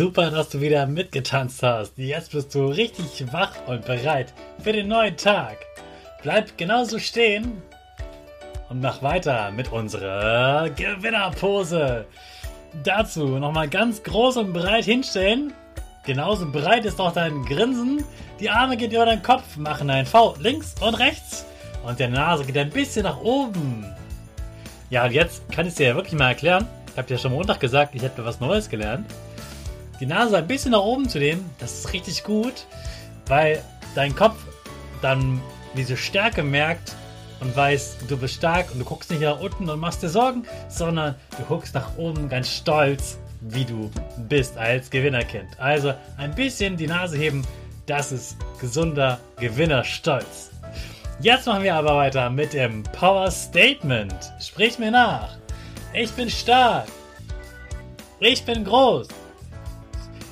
Super, dass du wieder mitgetanzt hast. Jetzt bist du richtig wach und bereit für den neuen Tag. Bleib genauso stehen und mach weiter mit unserer Gewinnerpose. Dazu nochmal ganz groß und breit hinstellen. Genauso breit ist auch dein Grinsen. Die Arme gehen über deinen Kopf, machen ein V links und rechts. Und der Nase geht ein bisschen nach oben. Ja, und jetzt kann ich es dir ja wirklich mal erklären. Ich habe dir schon Montag gesagt, ich hätte was Neues gelernt die Nase ein bisschen nach oben zu nehmen, das ist richtig gut, weil dein Kopf dann diese Stärke merkt und weiß, du bist stark und du guckst nicht nach unten und machst dir Sorgen, sondern du guckst nach oben ganz stolz, wie du bist als Gewinnerkind. Also ein bisschen die Nase heben, das ist gesunder Gewinnerstolz. Jetzt machen wir aber weiter mit dem Power Statement. Sprich mir nach. Ich bin stark. Ich bin groß.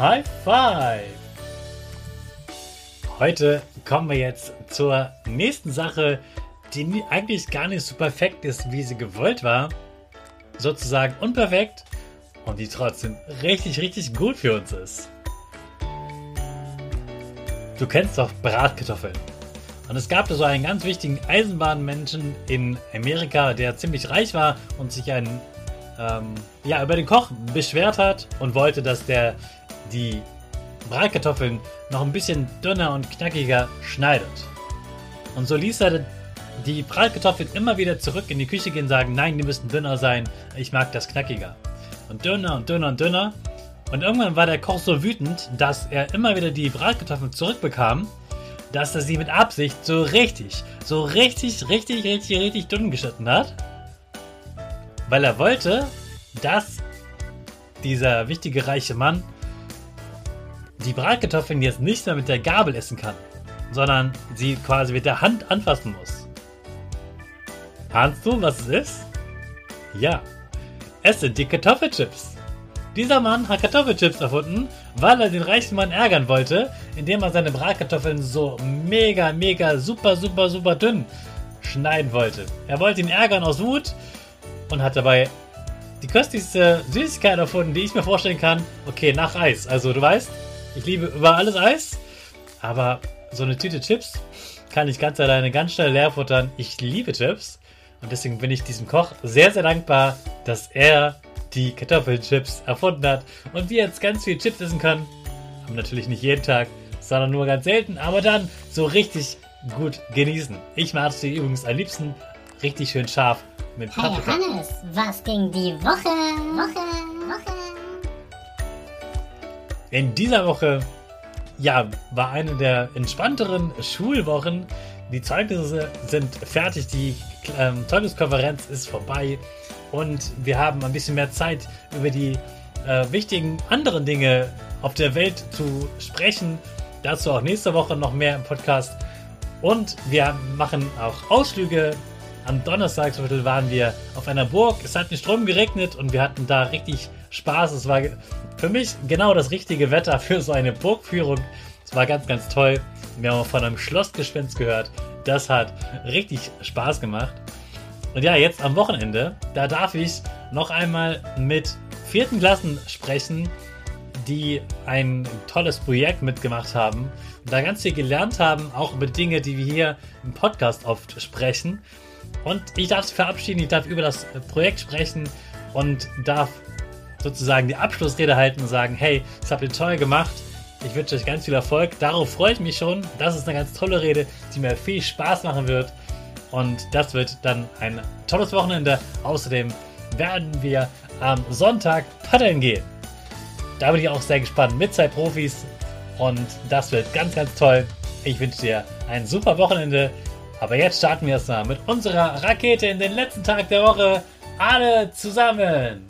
High Five! Heute kommen wir jetzt zur nächsten Sache, die eigentlich gar nicht so perfekt ist, wie sie gewollt war. Sozusagen unperfekt und die trotzdem richtig, richtig gut für uns ist. Du kennst doch Bratkartoffeln. Und es gab da so einen ganz wichtigen Eisenbahnmenschen in Amerika, der ziemlich reich war und sich einen, ähm, ja, über den Koch beschwert hat und wollte, dass der die Bratkartoffeln noch ein bisschen dünner und knackiger schneidet. Und so ließ er die Bratkartoffeln immer wieder zurück in die Küche gehen und sagen, nein, die müssen dünner sein, ich mag das knackiger. Und dünner und dünner und dünner. Und irgendwann war der Koch so wütend, dass er immer wieder die Bratkartoffeln zurückbekam, dass er sie mit Absicht so richtig, so richtig, richtig, richtig, richtig dünn geschnitten hat. Weil er wollte, dass dieser wichtige reiche Mann die Bratkartoffeln jetzt nicht mehr mit der Gabel essen kann, sondern sie quasi mit der Hand anfassen muss. Ahnst du, was es ist? Ja, es sind die Kartoffelchips. Dieser Mann hat Kartoffelchips erfunden, weil er den reichen Mann ärgern wollte, indem er seine Bratkartoffeln so mega, mega, super, super, super dünn schneiden wollte. Er wollte ihn ärgern aus Wut und hat dabei die köstlichste Süßigkeit erfunden, die ich mir vorstellen kann. Okay, nach Eis. Also du weißt, ich liebe über alles Eis, aber so eine Tüte Chips kann ich ganz alleine ganz schnell leer futtern. Ich liebe Chips und deswegen bin ich diesem Koch sehr, sehr dankbar, dass er die Kartoffelchips erfunden hat und wir jetzt ganz viel Chips essen können. Aber natürlich nicht jeden Tag, sondern nur ganz selten, aber dann so richtig gut genießen. Ich mag sie übrigens am liebsten richtig schön scharf mit Paprika. Hey Hannes, was ging die Woche? Woche, Woche. In dieser Woche, ja, war eine der entspannteren Schulwochen. Die Zeugnisse sind fertig, die ähm, Zeugniskonferenz ist vorbei und wir haben ein bisschen mehr Zeit über die äh, wichtigen anderen Dinge auf der Welt zu sprechen. Dazu auch nächste Woche noch mehr im Podcast. Und wir machen auch Ausflüge. Am Donnerstag waren wir auf einer Burg. Es hat nicht Strom geregnet und wir hatten da richtig Spaß. Es war für mich genau das richtige Wetter für so eine Burgführung. Es war ganz, ganz toll. Wir haben von einem Schlossgespenst gehört. Das hat richtig Spaß gemacht. Und ja, jetzt am Wochenende, da darf ich noch einmal mit vierten Klassen sprechen, die ein tolles Projekt mitgemacht haben und da ganz viel gelernt haben, auch über Dinge, die wir hier im Podcast oft sprechen. Und ich darf sie verabschieden, ich darf über das Projekt sprechen und darf sozusagen die Abschlussrede halten und sagen, hey, das habt ihr toll gemacht. Ich wünsche euch ganz viel Erfolg. Darauf freue ich mich schon. Das ist eine ganz tolle Rede, die mir viel Spaß machen wird. Und das wird dann ein tolles Wochenende. Außerdem werden wir am Sonntag paddeln gehen. Da bin ich auch sehr gespannt mit zwei Profis. Und das wird ganz, ganz toll. Ich wünsche dir ein super Wochenende. Aber jetzt starten wir erstmal mit unserer Rakete in den letzten Tag der Woche. Alle zusammen.